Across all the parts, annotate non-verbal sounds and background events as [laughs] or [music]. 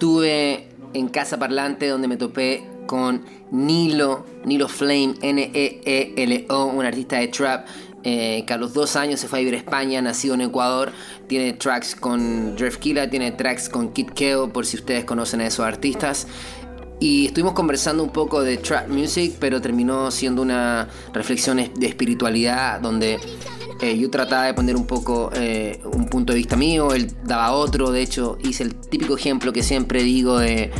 estuve en Casa Parlante donde me topé con Nilo, Nilo Flame, N-E-E-L-O, un artista de trap eh, que a los dos años se fue a vivir a España, nacido en Ecuador. Tiene tracks con Killa, tiene tracks con Kid Keo, por si ustedes conocen a esos artistas. Y estuvimos conversando un poco de trap music, pero terminó siendo una reflexión de espiritualidad donde eh, yo trataba de poner un poco eh, un punto de vista mío, él daba otro, de hecho hice el típico ejemplo que siempre digo de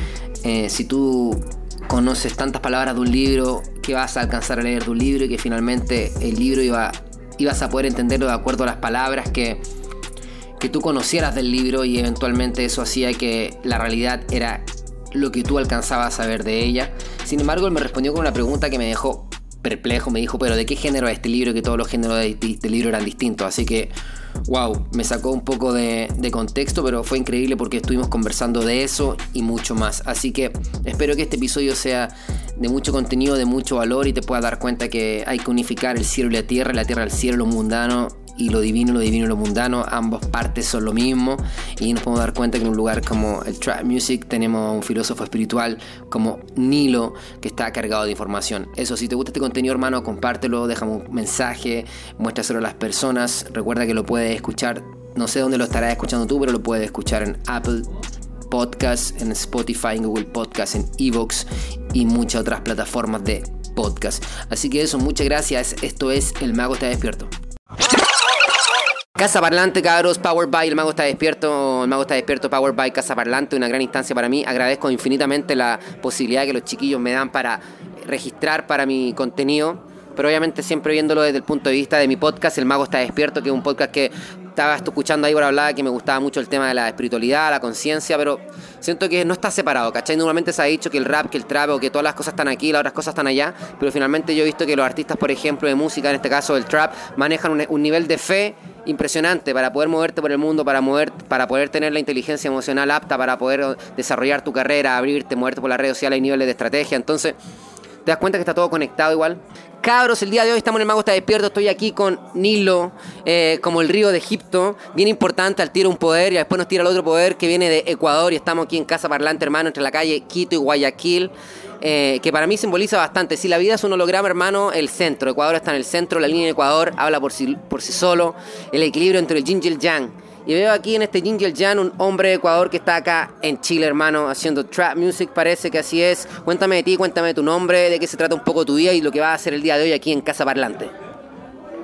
si tú conoces tantas palabras de un libro que vas a alcanzar a leer de un libro y que finalmente el libro iba ibas a poder entenderlo de acuerdo a las palabras que, que tú conocieras del libro y eventualmente eso hacía que la realidad era lo que tú alcanzabas a ver de ella. Sin embargo, él me respondió con una pregunta que me dejó perplejo. Me dijo, pero ¿de qué género es este libro? Que todos los géneros de este libro eran distintos. Así que, wow, me sacó un poco de, contexto, pero fue increíble porque estuvimos conversando de eso y mucho más. Así que espero que este episodio sea de mucho contenido, de mucho valor y te pueda dar cuenta que hay que unificar el cielo y la tierra, la tierra al cielo, lo mundano y lo divino, lo divino y lo mundano, ambas partes son lo mismo y nos podemos dar cuenta que en un lugar como el trap music tenemos un filósofo espiritual como Nilo que está cargado de información. Eso, si te gusta este contenido hermano, compártelo, déjame un mensaje, muéstraselo a las personas, recuerda que lo puedes escuchar, no sé dónde lo estarás escuchando tú, pero lo puedes escuchar en Apple Podcast, en Spotify, en Google Podcast, en Evox y muchas otras plataformas de podcast. Así que eso, muchas gracias. Esto es El Mago está despierto. Casa Parlante, cabros, Power by, el mago está despierto, el mago está despierto, Power by Casa Parlante, una gran instancia para mí. Agradezco infinitamente la posibilidad que los chiquillos me dan para registrar para mi contenido pero obviamente siempre viéndolo desde el punto de vista de mi podcast, El Mago está despierto, que es un podcast que estaba escuchando ahí por hablar, que me gustaba mucho el tema de la espiritualidad, la conciencia, pero siento que no está separado, ¿cachai? Normalmente se ha dicho que el rap, que el trap o que todas las cosas están aquí, las otras cosas están allá, pero finalmente yo he visto que los artistas, por ejemplo, de música, en este caso el trap, manejan un, nivel de fe impresionante para poder moverte por el mundo, para, mover, para poder tener la inteligencia emocional apta, para poder desarrollar tu carrera, abrirte, moverte por las redes sociales, hay niveles de estrategia, entonces te das cuenta que está todo conectado igual. Cabros, el día de hoy estamos en el Mago está despierto. Estoy aquí con Nilo, eh, como el río de Egipto. Bien importante, al tiro un poder y después nos tira el otro poder que viene de Ecuador. Y estamos aquí en Casa Parlante, hermano, entre la calle Quito y Guayaquil. Eh, que para mí simboliza bastante. Si la vida es un holograma, hermano, el centro. Ecuador está en el centro, la línea de Ecuador habla por sí, por sí solo. El equilibrio entre el yin y el yang. Y veo aquí en este Jingle Jan un hombre de Ecuador que está acá en Chile, hermano, haciendo trap music, parece que así es. Cuéntame de ti, cuéntame de tu nombre, de qué se trata un poco tu día y lo que vas a hacer el día de hoy aquí en Casa Parlante.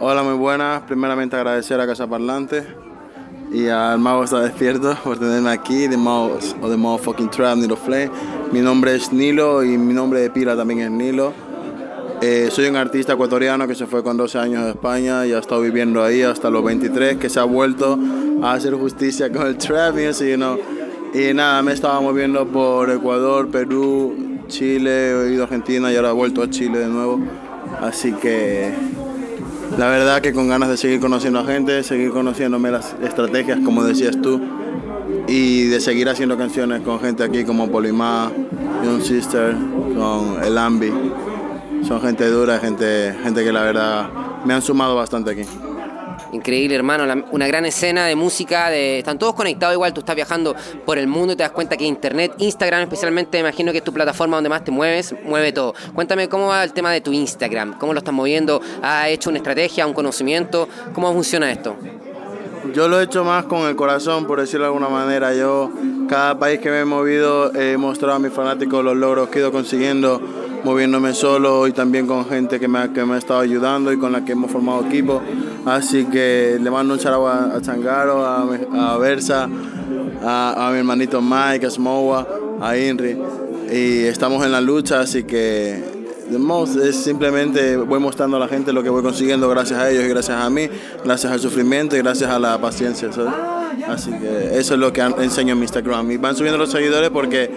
Hola, muy buenas. Primeramente agradecer a Casa Parlante y al Mago está despierto [laughs] por tenerme aquí, de Mago, o de Mago Fucking Trap, Nilo Flay. Mi nombre es Nilo y mi nombre de pila también es Nilo. Eh, soy un artista ecuatoriano que se fue con 12 años de España y ha estado viviendo ahí hasta los 23, que se ha vuelto a hacer justicia con el trap music, Y nada, me estaba moviendo por Ecuador, Perú, Chile, he ido a Argentina y ahora he vuelto a Chile de nuevo. Así que la verdad que con ganas de seguir conociendo a gente, seguir conociéndome las estrategias, como decías tú, y de seguir haciendo canciones con gente aquí como Polimá, Young Sister, con El Ambi son gente dura, gente, gente que la verdad me han sumado bastante aquí. Increíble, hermano. una gran escena de música. De, están todos conectados igual. Tú estás viajando por el mundo y te das cuenta que Internet, Instagram especialmente, me imagino que es tu plataforma donde más te mueves, mueve todo. Cuéntame cómo va el tema de tu Instagram. ¿Cómo lo estás moviendo? ¿Has hecho una estrategia, un conocimiento? ¿Cómo funciona esto? Yo lo he hecho más con el corazón, por decirlo de alguna manera. Yo, cada país que me he movido, he mostrado a mis fanáticos los logros que he ido consiguiendo moviéndome solo y también con gente que me, ha, que me ha estado ayudando y con la que hemos formado equipo. Así que le mando un charo a, Changaro, a, a Versa, a, mi hermanito Mike, a Smowa, a Inri. Y estamos en la lucha, así que es simplemente voy mostrando a la gente lo que voy consiguiendo gracias a ellos y gracias a mí, gracias al sufrimiento y gracias a la paciencia. Así que eso es lo que enseño en mi Instagram. Y van subiendo los seguidores porque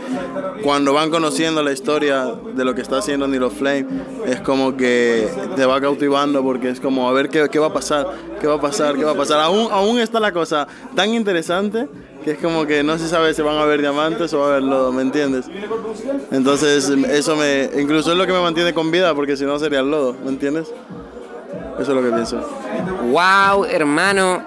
cuando van conociendo la historia de lo que está haciendo Nilo Flame, es como que te va cautivando porque es como a ver qué, qué va a pasar, qué va a pasar, qué va a pasar. Aún, aún está la cosa tan interesante que es como que no se sabe si van a ver diamantes o va a haber lodo, ¿me entiendes? Entonces eso me, incluso es lo que me mantiene con vida porque si no sería el lodo, ¿me entiendes? Eso es lo que pienso. Wow, hermano.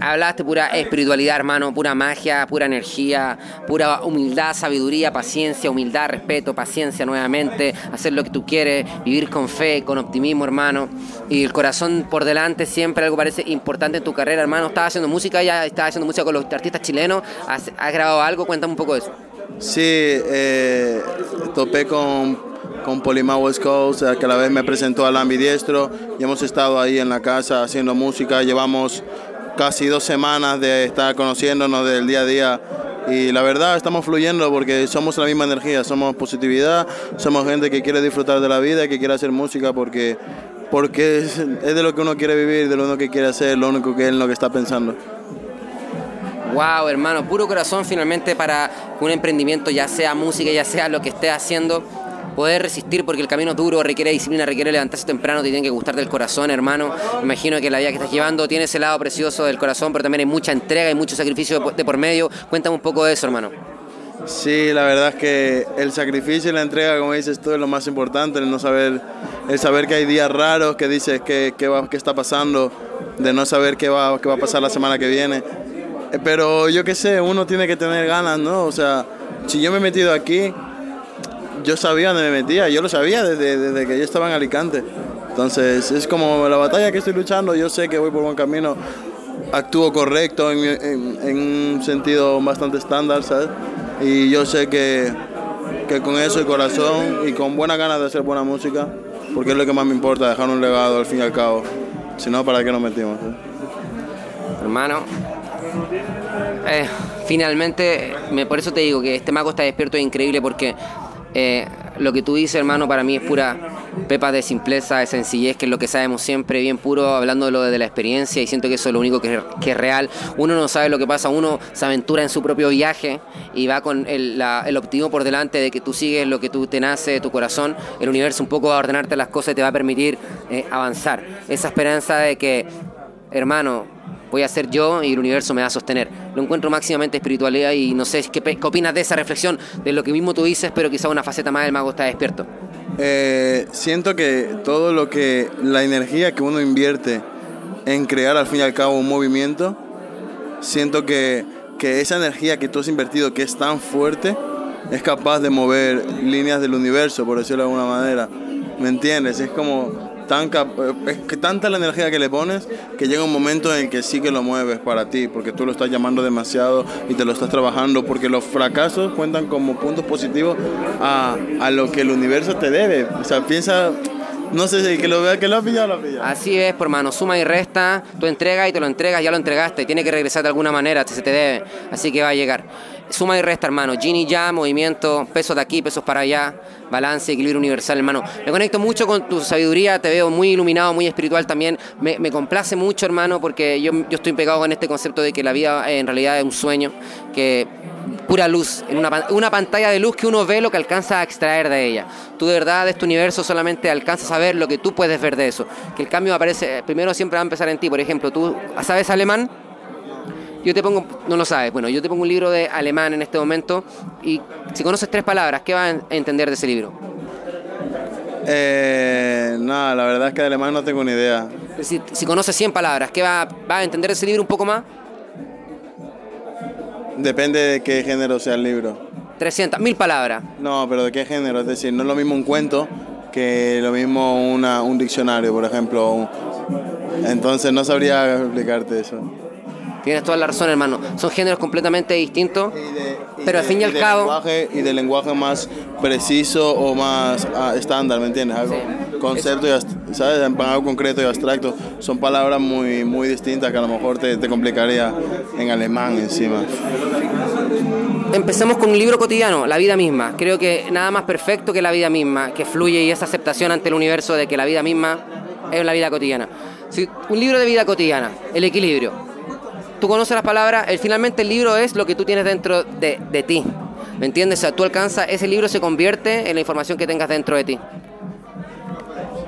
Hablaste pura espiritualidad, hermano, pura magia, pura energía, pura humildad, sabiduría, paciencia, humildad, respeto, paciencia nuevamente, hacer lo que tú quieres, vivir con fe, con optimismo, hermano. Y el corazón por delante, siempre algo parece importante en tu carrera, hermano. Estás haciendo música, ya estás haciendo música con los artistas chilenos, has, grabado algo, cuéntame un poco de eso. Sí, eh, topé con con Polima West Coast, que a la vez me presentó al ambidiestro y hemos estado ahí en la casa haciendo música. Llevamos casi dos semanas de estar conociéndonos del día a día y la verdad estamos fluyendo porque somos la misma energía, somos positividad, somos gente que quiere disfrutar de la vida, que quiere hacer música porque, porque es, de lo que uno quiere vivir, de lo que quiere hacer, lo único que es lo que está pensando. Wow, hermano, puro corazón finalmente para un emprendimiento, ya sea música, ya sea lo que esté haciendo poder resistir porque el camino es duro, requiere disciplina, requiere levantarse temprano, te tiene que gustar del corazón, hermano. imagino que la vida que estás llevando tiene ese lado precioso del corazón, pero también hay mucha entrega y mucho sacrificio de por medio. Cuéntame un poco de eso, hermano. Sí, la verdad es que el sacrificio y la entrega, como dices tú, es lo más importante, el no saber, el saber que hay días raros, que dices que, va, qué está pasando, de no saber qué va, qué va a pasar la semana que viene. Eh, pero yo qué sé, uno tiene que tener ganas, ¿no? O sea, si yo me he metido aquí, yo sabía dónde me metía, yo lo sabía desde, desde, que yo estaba en Alicante. Entonces es como la batalla que estoy luchando, yo sé que voy por buen camino, actúo correcto en, en, un sentido bastante estándar, ¿sabes? Y yo sé que, que con eso, y corazón y con buenas ganas de hacer buena música, porque es lo que más me importa, dejar un legado al fin y al cabo. Si no, ¿para qué nos metimos? Eh? Hermano, eh, finalmente, me, por eso te digo que este mago está despierto es increíble porque eh, lo que tú dices, hermano, para mí es pura pepa de simpleza, de sencillez, que es lo que sabemos siempre, bien puro, hablando de lo de la experiencia, y siento que eso es lo único que, es real. Uno no sabe lo que pasa, uno se aventura en su propio viaje y va con el, optimismo por delante de que tú sigues lo que tú te nace de tu corazón. El universo un poco va a ordenarte las cosas y te va a permitir eh, avanzar. Esa esperanza de que, hermano, voy a ser yo y el universo me va a sostener. Lo encuentro máximamente espiritualidad y no sé qué, opinas de esa reflexión, de lo que mismo tú dices, pero quizá una faceta más del mago está despierto. Eh, siento que todo lo que, la energía que uno invierte en crear al fin y al cabo un movimiento, siento que, que esa energía que tú has invertido, que es tan fuerte, es capaz de mover líneas del universo, por decirlo de alguna manera. ¿Me entiendes? Es como tan es que tanta la energía que le pones que llega un momento en que sí que lo mueves para ti, porque tú lo estás llamando demasiado y te lo estás trabajando, porque los fracasos cuentan como puntos positivos a, a lo que el universo te debe. O sea, piensa no sé si que lo vea, que lo ha pillado, lo ha pillado. Así es, por mano, suma y resta, tú entregas y te lo entregas, ya lo entregaste, tiene que regresar de alguna manera, se te debe, así que va a llegar. Suma y resta, hermano, Gini ya, movimiento, pesos de aquí, pesos para allá, balance, equilibrio universal, hermano. Me conecto mucho con tu sabiduría, te veo muy iluminado, muy espiritual también. Me, me complace mucho, hermano, porque yo, yo estoy pegado con este concepto de que la vida en realidad es un sueño, que pura luz, en una, una, pantalla de luz que uno ve lo que alcanza a extraer de ella. Tú de verdad de este universo solamente alcanzas a ver lo que tú puedes ver de eso. Que el cambio aparece, primero siempre va a empezar en ti. Por ejemplo, tú sabes alemán, yo te pongo, no lo sabes, bueno, yo te pongo un libro de alemán en este momento y si conoces tres palabras, ¿qué vas a entender de ese libro? Eh, nada, la verdad es que de alemán no tengo ni idea. Si, si conoces 100 palabras, ¿qué va, va a entender de ese libro un poco más? Depende de qué género sea el libro. 300, mil palabras. No, pero de qué género, es decir, no es lo mismo un cuento que lo mismo una, un diccionario, por ejemplo. Entonces no sabría explicarte eso. Tienes toda la razón, hermano. Son géneros completamente distintos, pero al fin y, al cabo... Lenguaje, y de lenguaje más preciso o más ah, estándar, ¿me entiendes? Algo, Concepto y, ¿sabes? Algo concreto y abstracto. Son palabras muy, muy distintas que a lo mejor te, te complicaría en alemán encima. Empecemos con un libro cotidiano, la vida misma. Creo que nada más perfecto que la vida misma, que fluye y esa aceptación ante el universo de que la vida misma es la vida cotidiana. un libro de vida cotidiana, el equilibrio tú conoces las palabras, el, finalmente el libro es lo que tú tienes dentro de, de ti. ¿Me entiendes? O sea, tú alcanzas, ese libro se convierte en la información que tengas dentro de ti.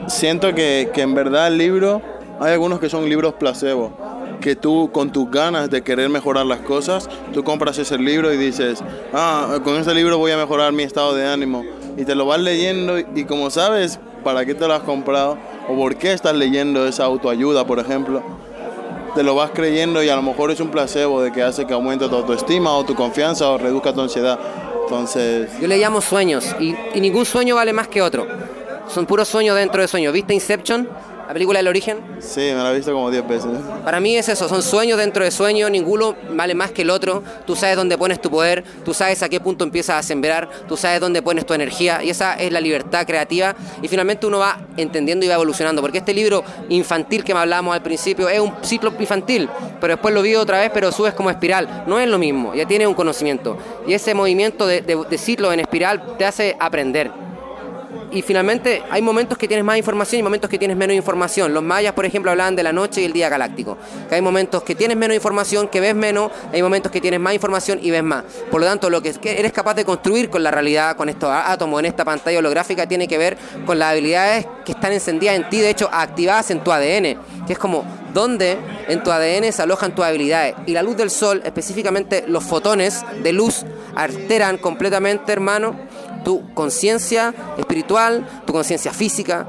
Siento que, que en verdad el libro, hay algunos que son libros placebo, que tú con tus ganas de querer mejorar las cosas, tú compras ese libro y dices, ah, con ese libro voy a mejorar mi estado de ánimo. Y te lo vas leyendo y como sabes para qué te lo has comprado o por qué estás leyendo esa autoayuda, por ejemplo, te lo vas creyendo y a lo mejor es un placebo de que hace que aumente tu autoestima o tu confianza o reduzca tu ansiedad. Entonces... Yo le llamo sueños y, y ningún sueño vale más que otro. Son puros sueños dentro de sueños. ¿Viste Inception? La película El Origen? Sí, me la he visto como 10 veces. Para mí es eso, son sueños dentro de sueños, ninguno vale más que el otro. Tú sabes dónde pones tu poder, tú sabes a qué punto empiezas a sembrar, tú sabes dónde pones tu energía y esa es la libertad creativa y finalmente uno va entendiendo y va evolucionando. Porque este libro infantil que me hablábamos al principio es un ciclo infantil, pero después lo vi otra vez, pero subes como espiral. No es lo mismo, ya tienes un conocimiento. Y ese movimiento de, de ciclo en espiral te hace aprender y finalmente hay momentos que tienes más información y momentos que tienes menos información. Los mayas, por ejemplo, hablaban de la noche y el día galáctico. Que hay momentos que tienes menos información, que ves menos, hay momentos que tienes más información y ves más. Por lo tanto, lo que eres capaz de construir con la realidad, con estos átomos en esta pantalla holográfica, tiene que ver con las habilidades que están encendidas en ti, de hecho, activadas en tu ADN, que es como dónde en tu ADN se alojan tus habilidades. Y la luz del sol, específicamente los fotones de luz, alteran completamente, hermano, tu conciencia espiritual, tu conciencia física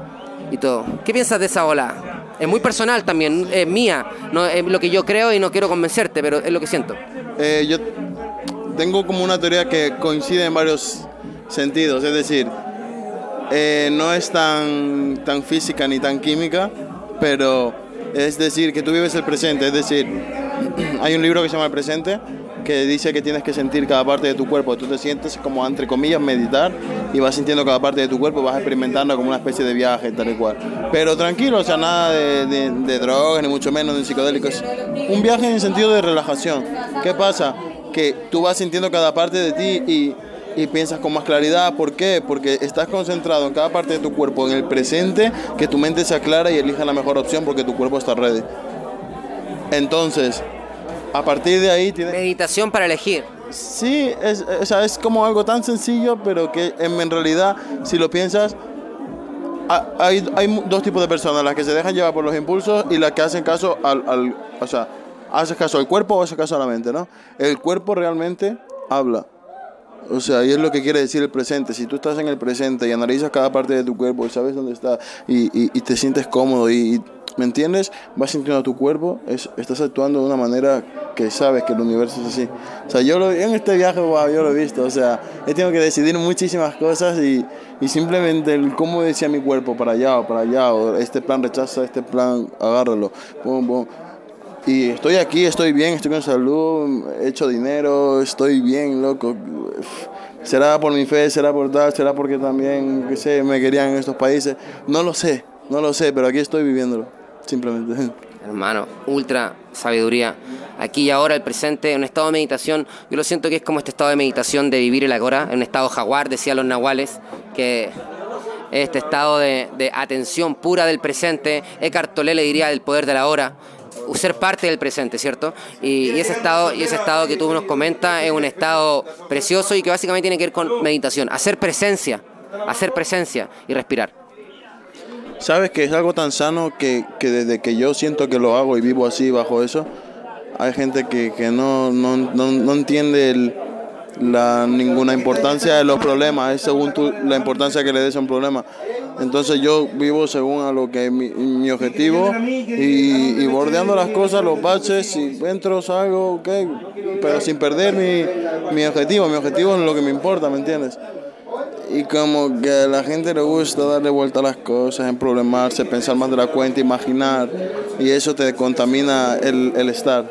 y todo. ¿Qué piensas de esa ola? Es muy personal también, es mía, no es lo que yo creo y no quiero convencerte, pero es lo que siento. Eh, yo tengo como una teoría que coincide en varios sentidos, es decir, eh, no es tan, tan física ni tan química, pero es decir, que tú vives el presente, es decir, [clears throat] hay un libro que se llama El presente que dice que tienes que sentir cada parte de tu cuerpo. Tú te sientes como, entre comillas, meditar y vas sintiendo cada parte de tu cuerpo, vas experimentando como una especie de viaje, tal y cual. Pero tranquilo, o sea, nada de, drogas, ni mucho menos de psicodélicos. Un viaje en sentido de relajación. ¿Qué pasa? Que tú vas sintiendo cada parte de ti y, y piensas con más claridad. ¿Por qué? Porque estás concentrado en cada parte de tu cuerpo, en el presente, que tu mente se aclara y elija la mejor opción porque tu cuerpo está ready. Entonces, a partir de ahí tienes... Meditación para elegir. Sí, es, es como algo tan sencillo, pero que en, realidad, si lo piensas, hay, hay, dos tipos de personas, las que se dejan llevar por los impulsos y las que hacen caso al, al o sea, haces caso al cuerpo o haces caso a la mente, ¿no? El cuerpo realmente habla. O sea, y es lo que quiere decir el presente. Si tú estás en el presente y analizas cada parte de tu cuerpo y sabes dónde está y, y, y te sientes cómodo y, ¿Me entiendes? Vas sintiendo tu cuerpo, es, estás actuando de una manera que sabes que el universo es así. O sea, yo lo, en este viaje, wow, yo lo he visto. O sea, he tenido que decidir muchísimas cosas y, y simplemente el cómo decía mi cuerpo para allá o para allá, o este plan rechaza, este plan agárralo. Y estoy aquí, estoy bien, estoy con salud, he hecho dinero, estoy bien, loco. Será por mi fe, será por tal, será porque también, qué sé, me querían en estos países. No lo sé, no lo sé, pero aquí estoy viviéndolo simplemente. [laughs] Hermano, ultra sabiduría. Aquí y ahora, el presente, en un estado de meditación, yo lo siento que es como este estado de meditación de vivir el agora, un estado jaguar, decía los nahuales, que este estado de, atención pura del presente, Eckhart Tolle le diría del poder de la hora, ser parte del presente, ¿cierto? Y, ese estado y ese estado que tú nos comentas es un estado precioso y que básicamente tiene que ver con meditación, hacer presencia, hacer presencia y respirar. Sabes que es algo tan sano que, que, desde que yo siento que lo hago y vivo así bajo eso, hay gente que, que no, no, no, no, entiende la, ninguna importancia de los problemas, es según tú, la importancia que le des a un problema. Entonces yo vivo según a lo que es mi, mi objetivo y, y, bordeando las cosas, los baches, si entro, salgo, ok, pero sin perder mi, mi objetivo. Mi objetivo es lo que me importa, ¿me entiendes? y como que a la gente le gusta darle vuelta a las cosas, en problemarse, pensar más de la cuenta, imaginar, y eso te contamina el, el estar,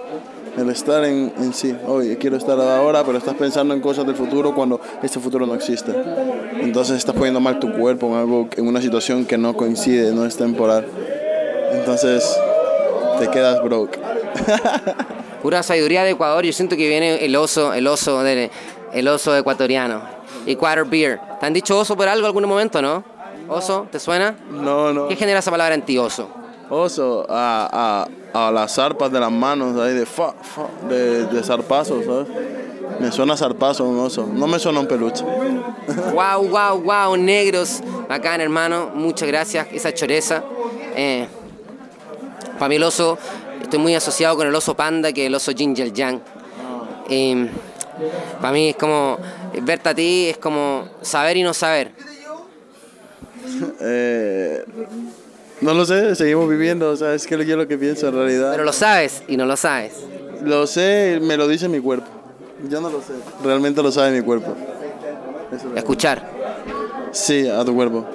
el estar en, en, sí. Oye, quiero estar ahora, pero estás pensando en cosas del futuro cuando este futuro no existe. Entonces estás poniendo mal tu cuerpo en, algo, en una situación que no coincide, no es temporal. Entonces te quedas broke. [laughs] Pura sabiduría de Ecuador, yo siento que viene el oso, el oso, de, el oso ecuatoriano Equator Beer. ¿Te han dicho oso por algo algún momento, no? ¿Oso? ¿Te suena? No, no. ¿Qué genera esa palabra en ti, oso? Oso, a, a, a las zarpas de las manos, ahí de, fa, fa, de, de zarpazos, ¿sabes? Me suena zarpazo un oso, no me suena un peluche. Wow, wow, wow, negros. Bacán, hermano, muchas gracias. Esa choreza. Eh, para mí el oso, estoy muy asociado con el oso panda que el oso Ginger Yang. Eh, para mí es como verte a ti es como saber y no saber. [laughs] Eh, No lo sé, seguimos viviendo, o sea, es que yo lo que pienso en realidad. Pero lo sabes y no lo sabes. Lo sé, me lo dice mi cuerpo. Yo no lo sé. Realmente lo sabe mi cuerpo. Escuchar. Sí, a tu cuerpo.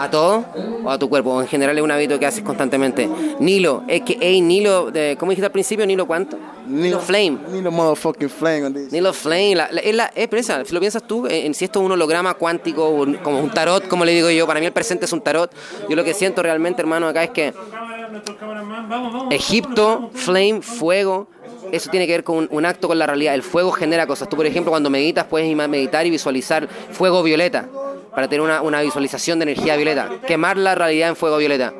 ¿A todo o a tu cuerpo? O en general es un hábito que haces constantemente. Nilo, es que, hey, Nilo, de, ¿cómo dijiste al principio? ¿Nilo cuánto? Nilo, Flame. Nilo motherfucking Flame. On this. Nilo Flame, la, la, es la, es presa, si lo piensas tú, en, si esto es un holograma cuántico, un- como un tarot, como le digo yo, para mí el presente es un tarot. Yo lo que siento realmente, hermano, acá es que Egipto, flame, fuego, eso tiene que ver con un, un acto con la realidad. El fuego genera cosas. Tú, por ejemplo, cuando meditas, puedes meditar y visualizar fuego violeta para tener una, una visualización de energía violeta. Quemar la realidad en fuego violeta.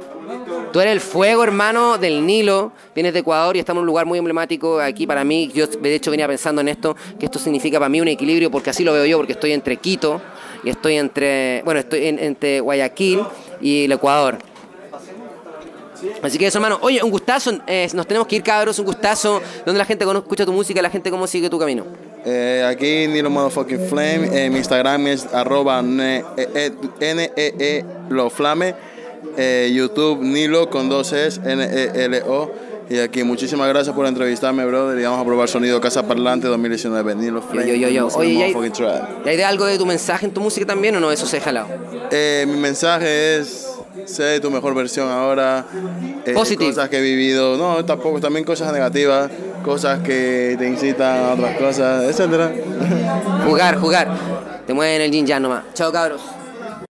Tú eres el fuego, hermano, del Nilo. Vienes de Ecuador y estamos en un lugar muy emblemático aquí para mí. Yo, de hecho, venía pensando en esto, que esto significa para mí un equilibrio, porque así lo veo yo, porque estoy entre Quito y estoy entre, bueno, estoy en- entre Guayaquil y el Ecuador. Así que eso, hermano. Oye, un gustazo. eh, nos tenemos que ir, cabros. Un gustazo. Donde la gente escucha tu música, la gente cómo sigue tu camino. Eh, aquí Nilo motherfucking Flame. Eh, mi Instagram es arroba ne- eh, eh, N-E-E lo flame. Eh, YouTube Nilo con dos S N-E-L-O. Y aquí muchísimas gracias por entrevistarme, brother. Y vamos a probar sonido Casa Parlante 2019. Nilo Flame. yo, yo, yo. Oye, y hay-. ¿Y hay de algo de tu mensaje en tu música también o no? Eso se deja al lado. Eh, mi mensaje es, sé tu mejor versión ahora. Eh. Cosas que he vivido, no, tampoco, también cosas negativas, cosas que te incitan a otras cosas, etcétera. Jugar, jugar. Te mueven el yin ya nomás. Chao, cabros.